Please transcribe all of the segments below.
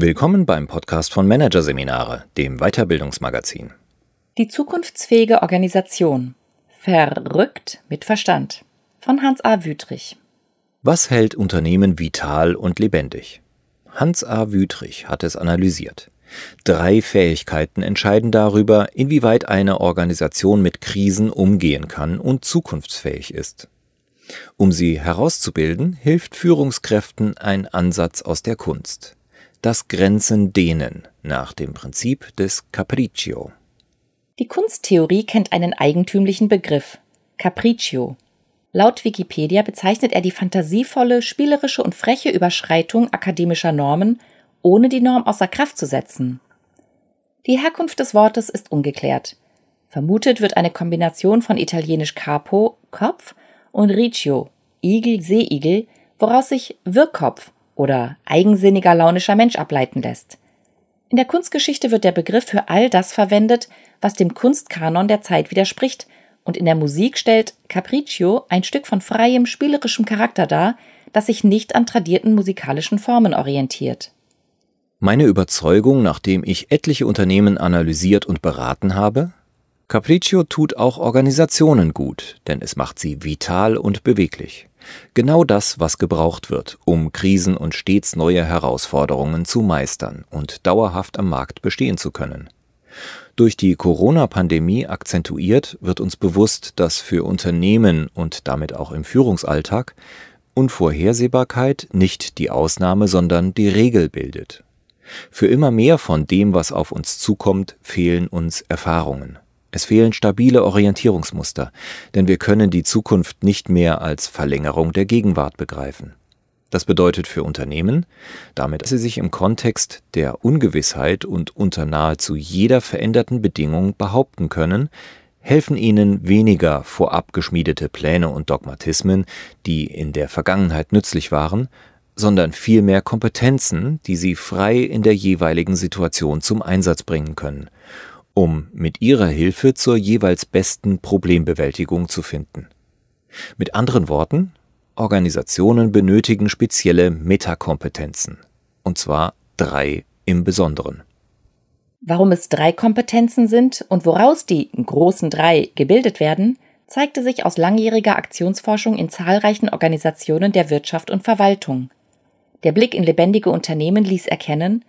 Willkommen beim Podcast von Managerseminare, dem Weiterbildungsmagazin. Die zukunftsfähige Organisation. Verrückt mit Verstand. Von Hans A. Wüthrich. Was hält Unternehmen vital und lebendig? Hans A. Wüthrich hat es analysiert. Drei Fähigkeiten entscheiden darüber, inwieweit eine Organisation mit Krisen umgehen kann und zukunftsfähig ist. Um sie herauszubilden, hilft Führungskräften ein Ansatz aus der Kunst das Grenzen dehnen nach dem Prinzip des Capriccio. Die Kunsttheorie kennt einen eigentümlichen Begriff, Capriccio. Laut Wikipedia bezeichnet er die fantasievolle, spielerische und freche Überschreitung akademischer Normen, ohne die Norm außer Kraft zu setzen. Die Herkunft des Wortes ist ungeklärt. Vermutet wird eine Kombination von italienisch capo, Kopf, und riccio, Igel, Seeigel, woraus sich Wirrkopf oder eigensinniger launischer Mensch ableiten lässt. In der Kunstgeschichte wird der Begriff für all das verwendet, was dem Kunstkanon der Zeit widerspricht, und in der Musik stellt Capriccio ein Stück von freiem, spielerischem Charakter dar, das sich nicht an tradierten musikalischen Formen orientiert. Meine Überzeugung, nachdem ich etliche Unternehmen analysiert und beraten habe? Capriccio tut auch Organisationen gut, denn es macht sie vital und beweglich. Genau das, was gebraucht wird, um Krisen und stets neue Herausforderungen zu meistern und dauerhaft am Markt bestehen zu können. Durch die Corona-Pandemie akzentuiert wird uns bewusst, dass für Unternehmen und damit auch im Führungsalltag Unvorhersehbarkeit nicht die Ausnahme, sondern die Regel bildet. Für immer mehr von dem, was auf uns zukommt, fehlen uns Erfahrungen. Es fehlen stabile Orientierungsmuster, denn wir können die Zukunft nicht mehr als Verlängerung der Gegenwart begreifen. Das bedeutet für Unternehmen, damit sie sich im Kontext der Ungewissheit und unter nahezu jeder veränderten Bedingung behaupten können, helfen ihnen weniger vorab geschmiedete Pläne und Dogmatismen, die in der Vergangenheit nützlich waren, sondern vielmehr Kompetenzen, die sie frei in der jeweiligen Situation zum Einsatz bringen können um mit ihrer Hilfe zur jeweils besten Problembewältigung zu finden. Mit anderen Worten, Organisationen benötigen spezielle Metakompetenzen, und zwar drei im Besonderen. Warum es drei Kompetenzen sind und woraus die großen drei gebildet werden, zeigte sich aus langjähriger Aktionsforschung in zahlreichen Organisationen der Wirtschaft und Verwaltung. Der Blick in lebendige Unternehmen ließ erkennen,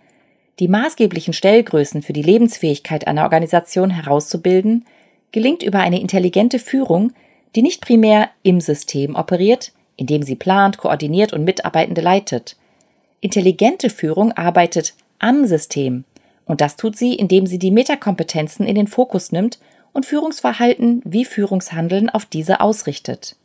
die maßgeblichen Stellgrößen für die Lebensfähigkeit einer Organisation herauszubilden, gelingt über eine intelligente Führung, die nicht primär im System operiert, indem sie plant, koordiniert und Mitarbeitende leitet. Intelligente Führung arbeitet am System, und das tut sie, indem sie die Metakompetenzen in den Fokus nimmt und Führungsverhalten wie Führungshandeln auf diese ausrichtet.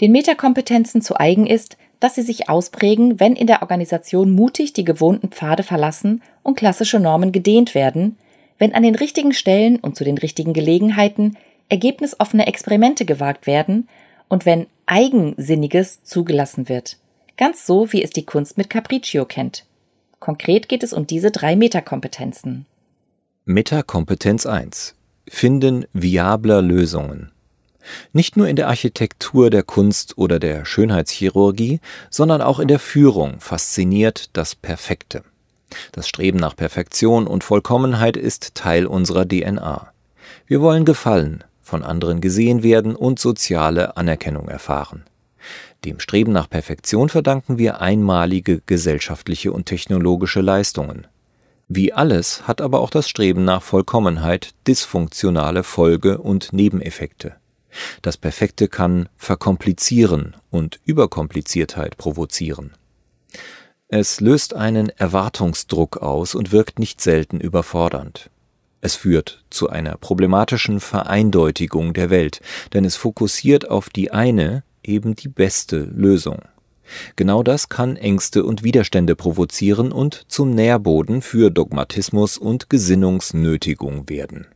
Den Metakompetenzen zu eigen ist, dass sie sich ausprägen, wenn in der Organisation mutig die gewohnten Pfade verlassen und klassische Normen gedehnt werden, wenn an den richtigen Stellen und zu den richtigen Gelegenheiten ergebnisoffene Experimente gewagt werden und wenn Eigensinniges zugelassen wird. Ganz so, wie es die Kunst mit Capriccio kennt. Konkret geht es um diese drei Metakompetenzen. Metakompetenz 1. Finden viabler Lösungen. Nicht nur in der Architektur der Kunst oder der Schönheitschirurgie, sondern auch in der Führung fasziniert das Perfekte. Das Streben nach Perfektion und Vollkommenheit ist Teil unserer DNA. Wir wollen gefallen, von anderen gesehen werden und soziale Anerkennung erfahren. Dem Streben nach Perfektion verdanken wir einmalige gesellschaftliche und technologische Leistungen. Wie alles hat aber auch das Streben nach Vollkommenheit dysfunktionale Folge- und Nebeneffekte. Das Perfekte kann verkomplizieren und Überkompliziertheit provozieren. Es löst einen Erwartungsdruck aus und wirkt nicht selten überfordernd. Es führt zu einer problematischen Vereindeutigung der Welt, denn es fokussiert auf die eine, eben die beste Lösung. Genau das kann Ängste und Widerstände provozieren und zum Nährboden für Dogmatismus und Gesinnungsnötigung werden.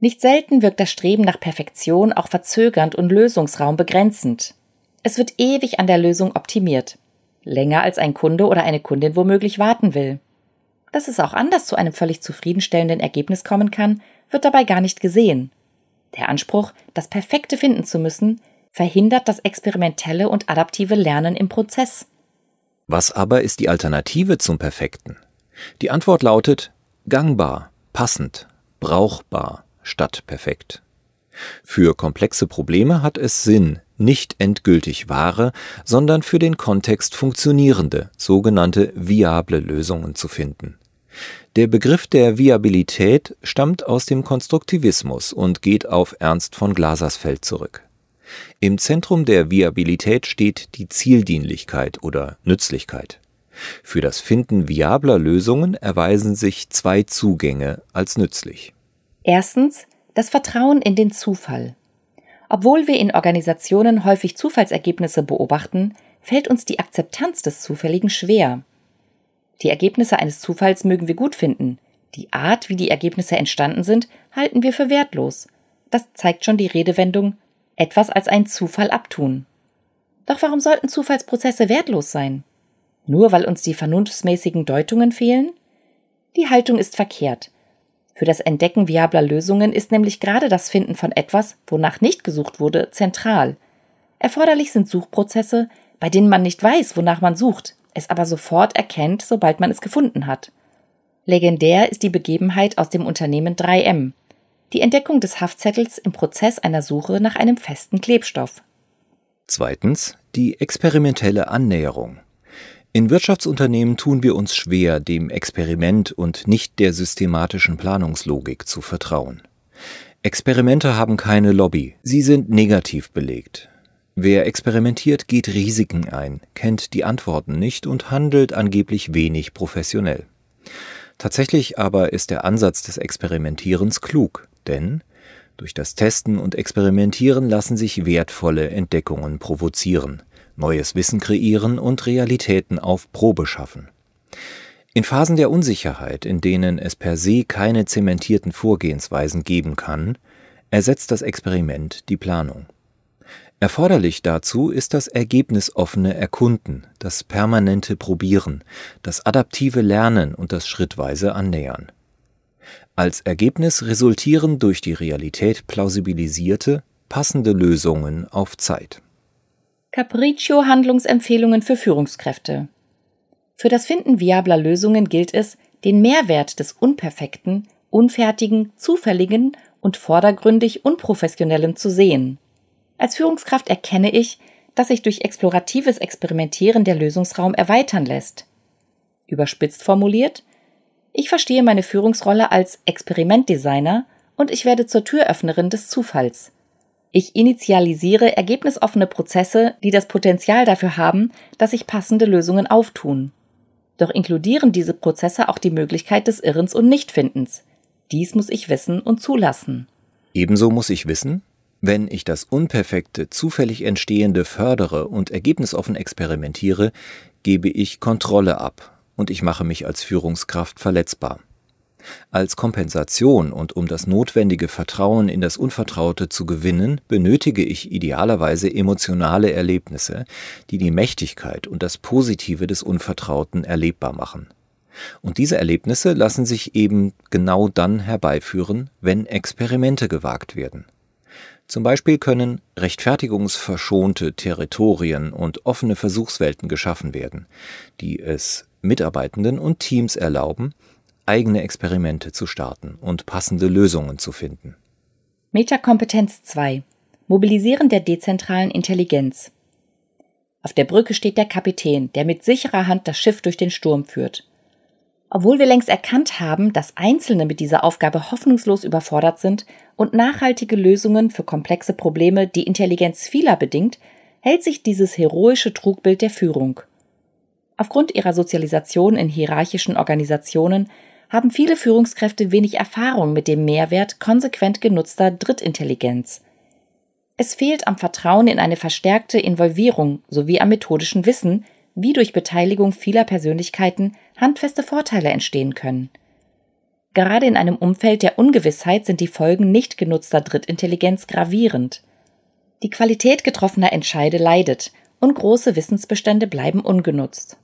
Nicht selten wirkt das Streben nach Perfektion auch verzögernd und Lösungsraum begrenzend. Es wird ewig an der Lösung optimiert. Länger als ein Kunde oder eine Kundin womöglich warten will. Dass es auch anders zu einem völlig zufriedenstellenden Ergebnis kommen kann, wird dabei gar nicht gesehen. Der Anspruch, das Perfekte finden zu müssen, verhindert das experimentelle und adaptive Lernen im Prozess. Was aber ist die Alternative zum Perfekten? Die Antwort lautet gangbar, passend, brauchbar statt perfekt. Für komplexe Probleme hat es Sinn, nicht endgültig wahre, sondern für den Kontext funktionierende, sogenannte viable Lösungen zu finden. Der Begriff der Viabilität stammt aus dem Konstruktivismus und geht auf Ernst von Glasersfeld zurück. Im Zentrum der Viabilität steht die Zieldienlichkeit oder Nützlichkeit. Für das Finden viabler Lösungen erweisen sich zwei Zugänge als nützlich. Erstens das Vertrauen in den Zufall. Obwohl wir in Organisationen häufig Zufallsergebnisse beobachten, fällt uns die Akzeptanz des Zufälligen schwer. Die Ergebnisse eines Zufalls mögen wir gut finden. Die Art, wie die Ergebnisse entstanden sind, halten wir für wertlos. Das zeigt schon die Redewendung etwas als ein Zufall abtun. Doch warum sollten Zufallsprozesse wertlos sein? Nur weil uns die vernunftsmäßigen Deutungen fehlen? Die Haltung ist verkehrt. Für das Entdecken viabler Lösungen ist nämlich gerade das Finden von etwas, wonach nicht gesucht wurde, zentral. Erforderlich sind Suchprozesse, bei denen man nicht weiß, wonach man sucht, es aber sofort erkennt, sobald man es gefunden hat. Legendär ist die Begebenheit aus dem Unternehmen 3M. Die Entdeckung des Haftzettels im Prozess einer Suche nach einem festen Klebstoff. Zweitens die experimentelle Annäherung. In Wirtschaftsunternehmen tun wir uns schwer, dem Experiment und nicht der systematischen Planungslogik zu vertrauen. Experimente haben keine Lobby, sie sind negativ belegt. Wer experimentiert, geht Risiken ein, kennt die Antworten nicht und handelt angeblich wenig professionell. Tatsächlich aber ist der Ansatz des Experimentierens klug, denn durch das Testen und Experimentieren lassen sich wertvolle Entdeckungen provozieren, neues Wissen kreieren und Realitäten auf Probe schaffen. In Phasen der Unsicherheit, in denen es per se keine zementierten Vorgehensweisen geben kann, ersetzt das Experiment die Planung. Erforderlich dazu ist das ergebnisoffene Erkunden, das permanente Probieren, das adaptive Lernen und das schrittweise Annähern. Als Ergebnis resultieren durch die Realität plausibilisierte, passende Lösungen auf Zeit. Capriccio Handlungsempfehlungen für Führungskräfte. Für das Finden viabler Lösungen gilt es, den Mehrwert des unperfekten, unfertigen, zufälligen und vordergründig unprofessionellen zu sehen. Als Führungskraft erkenne ich, dass sich durch exploratives Experimentieren der Lösungsraum erweitern lässt. Überspitzt formuliert, ich verstehe meine Führungsrolle als Experimentdesigner und ich werde zur Türöffnerin des Zufalls. Ich initialisiere ergebnisoffene Prozesse, die das Potenzial dafür haben, dass sich passende Lösungen auftun. Doch inkludieren diese Prozesse auch die Möglichkeit des Irrens und Nichtfindens. Dies muss ich wissen und zulassen. Ebenso muss ich wissen, wenn ich das Unperfekte, zufällig Entstehende fördere und ergebnisoffen experimentiere, gebe ich Kontrolle ab und ich mache mich als Führungskraft verletzbar. Als Kompensation und um das notwendige Vertrauen in das Unvertraute zu gewinnen, benötige ich idealerweise emotionale Erlebnisse, die die Mächtigkeit und das Positive des Unvertrauten erlebbar machen. Und diese Erlebnisse lassen sich eben genau dann herbeiführen, wenn Experimente gewagt werden. Zum Beispiel können rechtfertigungsverschonte Territorien und offene Versuchswelten geschaffen werden, die es Mitarbeitenden und Teams erlauben, eigene Experimente zu starten und passende Lösungen zu finden. Metakompetenz 2 Mobilisieren der dezentralen Intelligenz. Auf der Brücke steht der Kapitän, der mit sicherer Hand das Schiff durch den Sturm führt. Obwohl wir längst erkannt haben, dass Einzelne mit dieser Aufgabe hoffnungslos überfordert sind und nachhaltige Lösungen für komplexe Probleme die Intelligenz vieler bedingt, hält sich dieses heroische Trugbild der Führung. Aufgrund ihrer Sozialisation in hierarchischen Organisationen haben viele Führungskräfte wenig Erfahrung mit dem Mehrwert konsequent genutzter Drittintelligenz. Es fehlt am Vertrauen in eine verstärkte Involvierung sowie am methodischen Wissen, wie durch Beteiligung vieler Persönlichkeiten handfeste Vorteile entstehen können. Gerade in einem Umfeld der Ungewissheit sind die Folgen nicht genutzter Drittintelligenz gravierend. Die Qualität getroffener Entscheide leidet und große Wissensbestände bleiben ungenutzt.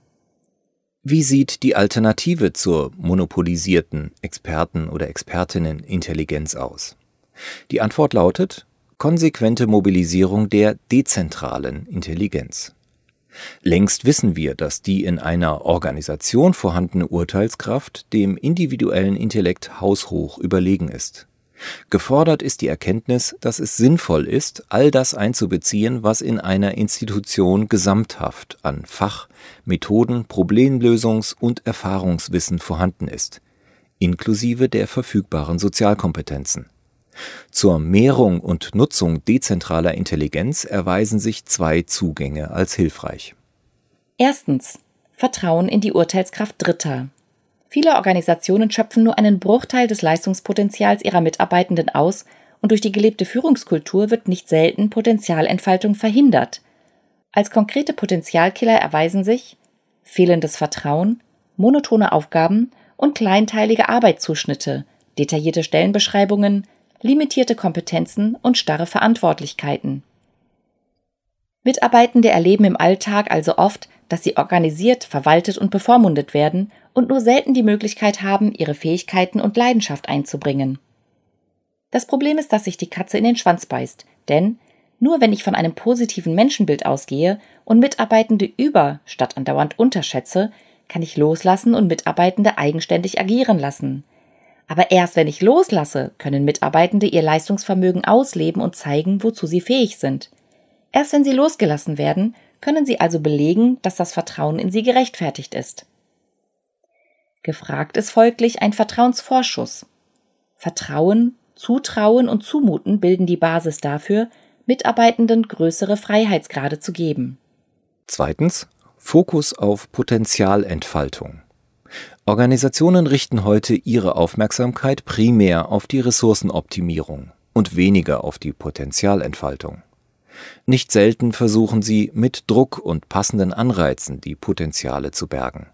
Wie sieht die Alternative zur monopolisierten Experten- oder Expertinnenintelligenz aus? Die Antwort lautet konsequente Mobilisierung der dezentralen Intelligenz. Längst wissen wir, dass die in einer Organisation vorhandene Urteilskraft dem individuellen Intellekt haushoch überlegen ist. Gefordert ist die Erkenntnis, dass es sinnvoll ist, all das einzubeziehen, was in einer Institution gesamthaft an Fach, Methoden, Problemlösungs- und Erfahrungswissen vorhanden ist, inklusive der verfügbaren Sozialkompetenzen. Zur Mehrung und Nutzung dezentraler Intelligenz erweisen sich zwei Zugänge als hilfreich. Erstens Vertrauen in die Urteilskraft Dritter. Viele Organisationen schöpfen nur einen Bruchteil des Leistungspotenzials ihrer Mitarbeitenden aus und durch die gelebte Führungskultur wird nicht selten Potenzialentfaltung verhindert. Als konkrete Potenzialkiller erweisen sich fehlendes Vertrauen, monotone Aufgaben und kleinteilige Arbeitszuschnitte, detaillierte Stellenbeschreibungen, limitierte Kompetenzen und starre Verantwortlichkeiten. Mitarbeitende erleben im Alltag also oft, dass sie organisiert, verwaltet und bevormundet werden und nur selten die Möglichkeit haben, ihre Fähigkeiten und Leidenschaft einzubringen. Das Problem ist, dass sich die Katze in den Schwanz beißt, denn nur wenn ich von einem positiven Menschenbild ausgehe und Mitarbeitende über statt andauernd unterschätze, kann ich loslassen und Mitarbeitende eigenständig agieren lassen. Aber erst wenn ich loslasse, können Mitarbeitende ihr Leistungsvermögen ausleben und zeigen, wozu sie fähig sind. Erst wenn sie losgelassen werden, können sie also belegen, dass das Vertrauen in sie gerechtfertigt ist. Gefragt ist folglich ein Vertrauensvorschuss. Vertrauen, Zutrauen und Zumuten bilden die Basis dafür, Mitarbeitenden größere Freiheitsgrade zu geben. Zweitens Fokus auf Potenzialentfaltung. Organisationen richten heute ihre Aufmerksamkeit primär auf die Ressourcenoptimierung und weniger auf die Potenzialentfaltung. Nicht selten versuchen sie mit Druck und passenden Anreizen die Potenziale zu bergen.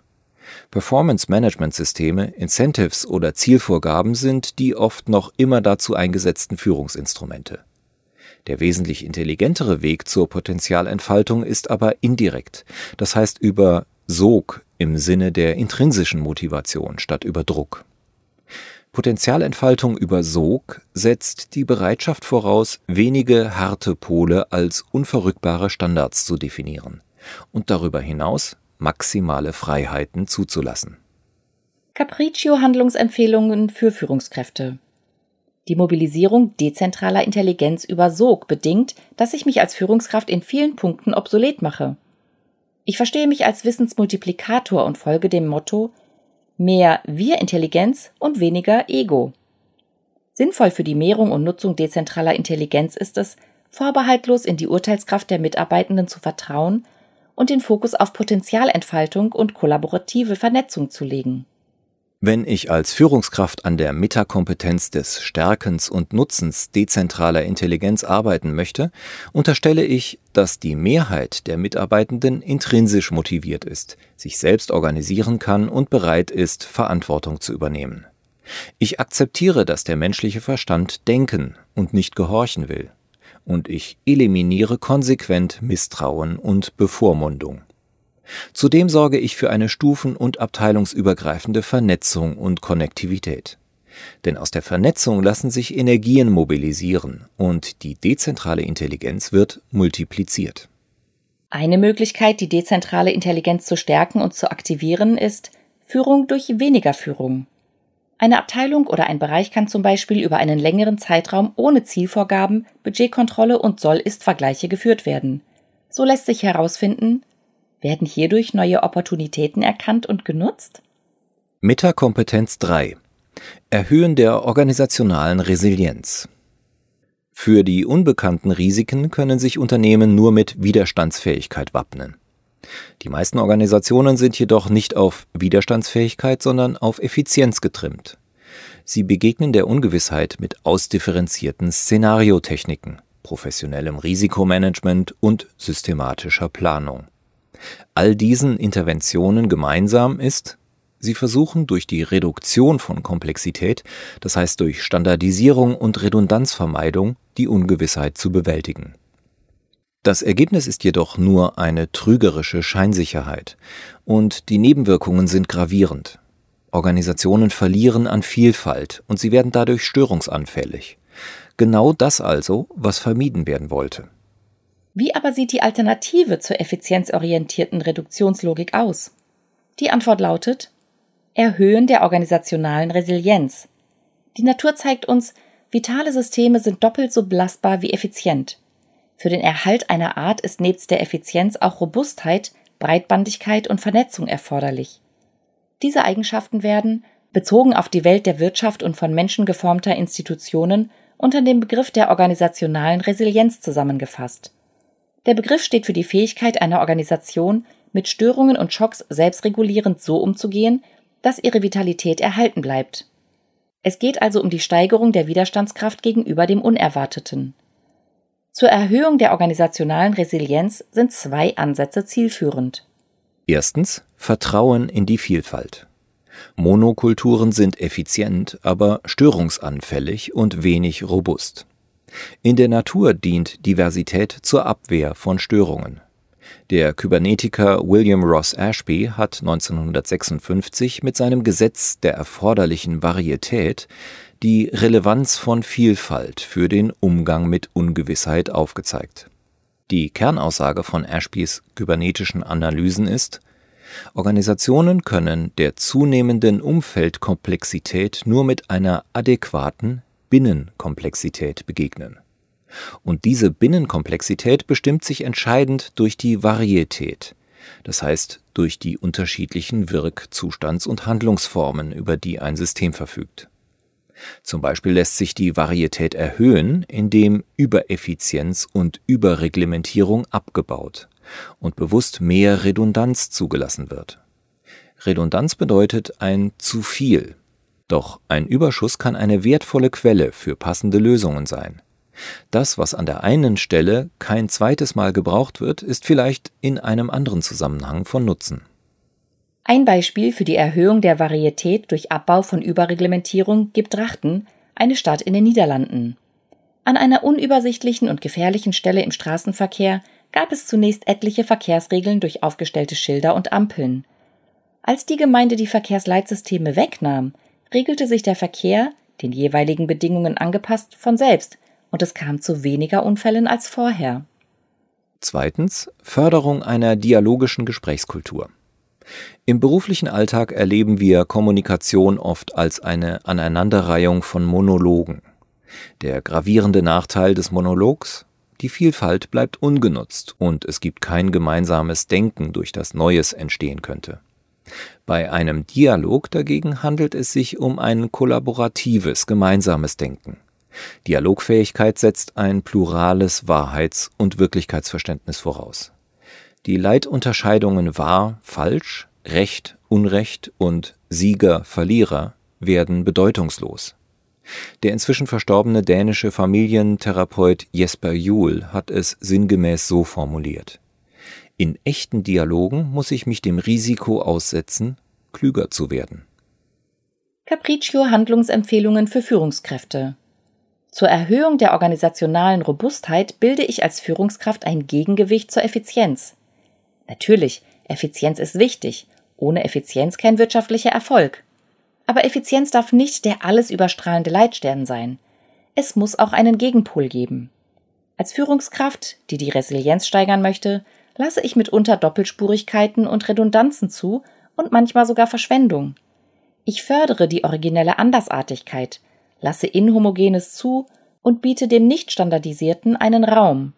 Performance-Management-Systeme, Incentives oder Zielvorgaben sind die oft noch immer dazu eingesetzten Führungsinstrumente. Der wesentlich intelligentere Weg zur Potenzialentfaltung ist aber indirekt, das heißt über Sog im Sinne der intrinsischen Motivation statt über Druck. Potenzialentfaltung über Sog setzt die Bereitschaft voraus, wenige harte Pole als unverrückbare Standards zu definieren und darüber hinaus maximale Freiheiten zuzulassen. Capriccio Handlungsempfehlungen für Führungskräfte. Die Mobilisierung dezentraler Intelligenz über Sog bedingt, dass ich mich als Führungskraft in vielen Punkten obsolet mache. Ich verstehe mich als Wissensmultiplikator und folge dem Motto mehr Wir-Intelligenz und weniger Ego. Sinnvoll für die Mehrung und Nutzung dezentraler Intelligenz ist es, vorbehaltlos in die Urteilskraft der Mitarbeitenden zu vertrauen und den Fokus auf Potenzialentfaltung und kollaborative Vernetzung zu legen. Wenn ich als Führungskraft an der Metakompetenz des Stärkens und Nutzens dezentraler Intelligenz arbeiten möchte, unterstelle ich, dass die Mehrheit der Mitarbeitenden intrinsisch motiviert ist, sich selbst organisieren kann und bereit ist, Verantwortung zu übernehmen. Ich akzeptiere, dass der menschliche Verstand denken und nicht gehorchen will und ich eliminiere konsequent Misstrauen und Bevormundung. Zudem sorge ich für eine stufen- und abteilungsübergreifende Vernetzung und Konnektivität. Denn aus der Vernetzung lassen sich Energien mobilisieren und die dezentrale Intelligenz wird multipliziert. Eine Möglichkeit, die dezentrale Intelligenz zu stärken und zu aktivieren, ist Führung durch weniger Führung. Eine Abteilung oder ein Bereich kann zum Beispiel über einen längeren Zeitraum ohne Zielvorgaben, Budgetkontrolle und Soll-Ist-Vergleiche geführt werden. So lässt sich herausfinden, werden hierdurch neue Opportunitäten erkannt und genutzt? Metakompetenz 3 Erhöhen der organisationalen Resilienz. Für die unbekannten Risiken können sich Unternehmen nur mit Widerstandsfähigkeit wappnen. Die meisten Organisationen sind jedoch nicht auf Widerstandsfähigkeit, sondern auf Effizienz getrimmt. Sie begegnen der Ungewissheit mit ausdifferenzierten Szenariotechniken, professionellem Risikomanagement und systematischer Planung. All diesen Interventionen gemeinsam ist, sie versuchen durch die Reduktion von Komplexität, das heißt durch Standardisierung und Redundanzvermeidung, die Ungewissheit zu bewältigen. Das Ergebnis ist jedoch nur eine trügerische Scheinsicherheit und die Nebenwirkungen sind gravierend. Organisationen verlieren an Vielfalt und sie werden dadurch störungsanfällig. Genau das also, was vermieden werden wollte. Wie aber sieht die Alternative zur effizienzorientierten Reduktionslogik aus? Die Antwort lautet Erhöhen der organisationalen Resilienz. Die Natur zeigt uns, vitale Systeme sind doppelt so belastbar wie effizient. Für den Erhalt einer Art ist nebst der Effizienz auch Robustheit, Breitbandigkeit und Vernetzung erforderlich. Diese Eigenschaften werden, bezogen auf die Welt der Wirtschaft und von Menschen geformter Institutionen, unter dem Begriff der organisationalen Resilienz zusammengefasst. Der Begriff steht für die Fähigkeit einer Organisation, mit Störungen und Schocks selbstregulierend so umzugehen, dass ihre Vitalität erhalten bleibt. Es geht also um die Steigerung der Widerstandskraft gegenüber dem Unerwarteten. Zur Erhöhung der organisationalen Resilienz sind zwei Ansätze zielführend. Erstens Vertrauen in die Vielfalt. Monokulturen sind effizient, aber störungsanfällig und wenig robust. In der Natur dient Diversität zur Abwehr von Störungen. Der Kybernetiker William Ross Ashby hat 1956 mit seinem Gesetz der erforderlichen Varietät die Relevanz von Vielfalt für den Umgang mit Ungewissheit aufgezeigt. Die Kernaussage von Ashbys kybernetischen Analysen ist, Organisationen können der zunehmenden Umfeldkomplexität nur mit einer adäquaten Binnenkomplexität begegnen. Und diese Binnenkomplexität bestimmt sich entscheidend durch die Varietät, das heißt durch die unterschiedlichen Wirk-, Zustands- und Handlungsformen, über die ein System verfügt. Zum Beispiel lässt sich die Varietät erhöhen, indem Übereffizienz und Überreglementierung abgebaut und bewusst mehr Redundanz zugelassen wird. Redundanz bedeutet ein zu viel, doch ein Überschuss kann eine wertvolle Quelle für passende Lösungen sein. Das, was an der einen Stelle kein zweites Mal gebraucht wird, ist vielleicht in einem anderen Zusammenhang von Nutzen. Ein Beispiel für die Erhöhung der Varietät durch Abbau von Überreglementierung gibt Drachten, eine Stadt in den Niederlanden. An einer unübersichtlichen und gefährlichen Stelle im Straßenverkehr gab es zunächst etliche Verkehrsregeln durch aufgestellte Schilder und Ampeln. Als die Gemeinde die Verkehrsleitsysteme wegnahm, regelte sich der Verkehr, den jeweiligen Bedingungen angepasst, von selbst, und es kam zu weniger Unfällen als vorher. Zweitens Förderung einer dialogischen Gesprächskultur. Im beruflichen Alltag erleben wir Kommunikation oft als eine Aneinanderreihung von Monologen. Der gravierende Nachteil des Monologs die Vielfalt bleibt ungenutzt und es gibt kein gemeinsames Denken, durch das Neues entstehen könnte. Bei einem Dialog dagegen handelt es sich um ein kollaboratives, gemeinsames Denken. Dialogfähigkeit setzt ein plurales Wahrheits- und Wirklichkeitsverständnis voraus. Die Leitunterscheidungen wahr, falsch, Recht, Unrecht und Sieger, Verlierer werden bedeutungslos. Der inzwischen verstorbene dänische Familientherapeut Jesper Juhl hat es sinngemäß so formuliert. In echten Dialogen muss ich mich dem Risiko aussetzen, klüger zu werden. Capriccio Handlungsempfehlungen für Führungskräfte. Zur Erhöhung der organisationalen Robustheit bilde ich als Führungskraft ein Gegengewicht zur Effizienz. Natürlich, Effizienz ist wichtig, ohne Effizienz kein wirtschaftlicher Erfolg. Aber Effizienz darf nicht der alles überstrahlende Leitstern sein. Es muss auch einen Gegenpol geben. Als Führungskraft, die die Resilienz steigern möchte, lasse ich mitunter Doppelspurigkeiten und Redundanzen zu und manchmal sogar Verschwendung. Ich fördere die originelle Andersartigkeit, lasse Inhomogenes zu und biete dem Nicht-Standardisierten einen Raum.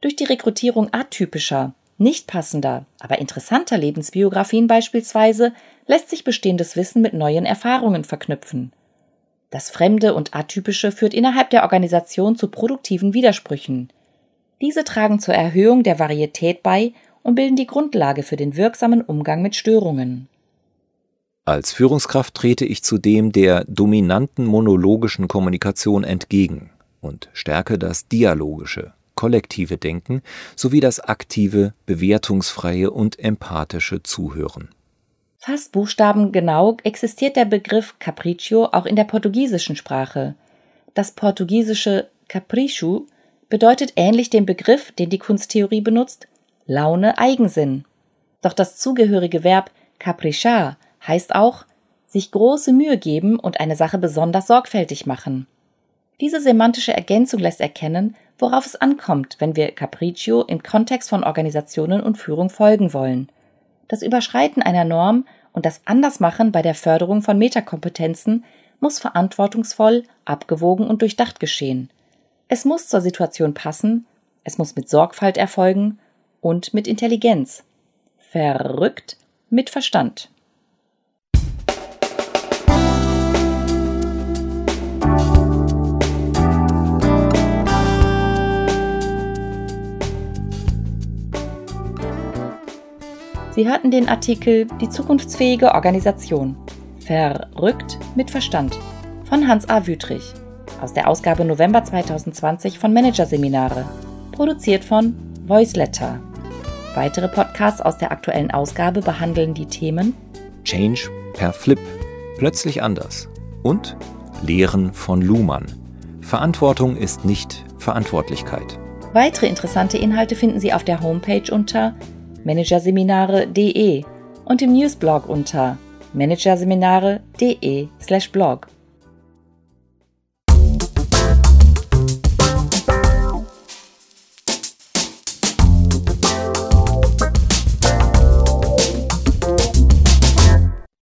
Durch die Rekrutierung atypischer, nicht passender, aber interessanter Lebensbiografien beispielsweise lässt sich bestehendes Wissen mit neuen Erfahrungen verknüpfen. Das Fremde und Atypische führt innerhalb der Organisation zu produktiven Widersprüchen. Diese tragen zur Erhöhung der Varietät bei und bilden die Grundlage für den wirksamen Umgang mit Störungen. Als Führungskraft trete ich zudem der dominanten monologischen Kommunikation entgegen und stärke das dialogische, kollektive Denken sowie das aktive, bewertungsfreie und empathische Zuhören. Fast buchstabengenau existiert der Begriff Capriccio auch in der portugiesischen Sprache. Das portugiesische Capricho bedeutet ähnlich dem Begriff, den die Kunsttheorie benutzt, Laune, Eigensinn. Doch das zugehörige Verb caprichar heißt auch sich große Mühe geben und eine Sache besonders sorgfältig machen. Diese semantische Ergänzung lässt erkennen, worauf es ankommt, wenn wir Capriccio im Kontext von Organisationen und Führung folgen wollen. Das Überschreiten einer Norm und das Andersmachen bei der Förderung von Metakompetenzen muss verantwortungsvoll, abgewogen und durchdacht geschehen. Es muss zur Situation passen, es muss mit Sorgfalt erfolgen und mit Intelligenz. Verrückt mit Verstand. Sie hörten den Artikel Die zukunftsfähige Organisation. Verrückt mit Verstand von Hans A. Wüthrich aus der Ausgabe November 2020 von Managerseminare, produziert von Voiceletter. Weitere Podcasts aus der aktuellen Ausgabe behandeln die Themen Change per Flip, plötzlich anders und Lehren von Luhmann. Verantwortung ist nicht Verantwortlichkeit. Weitere interessante Inhalte finden Sie auf der Homepage unter managerseminare.de und im Newsblog unter managerseminare.de/blog.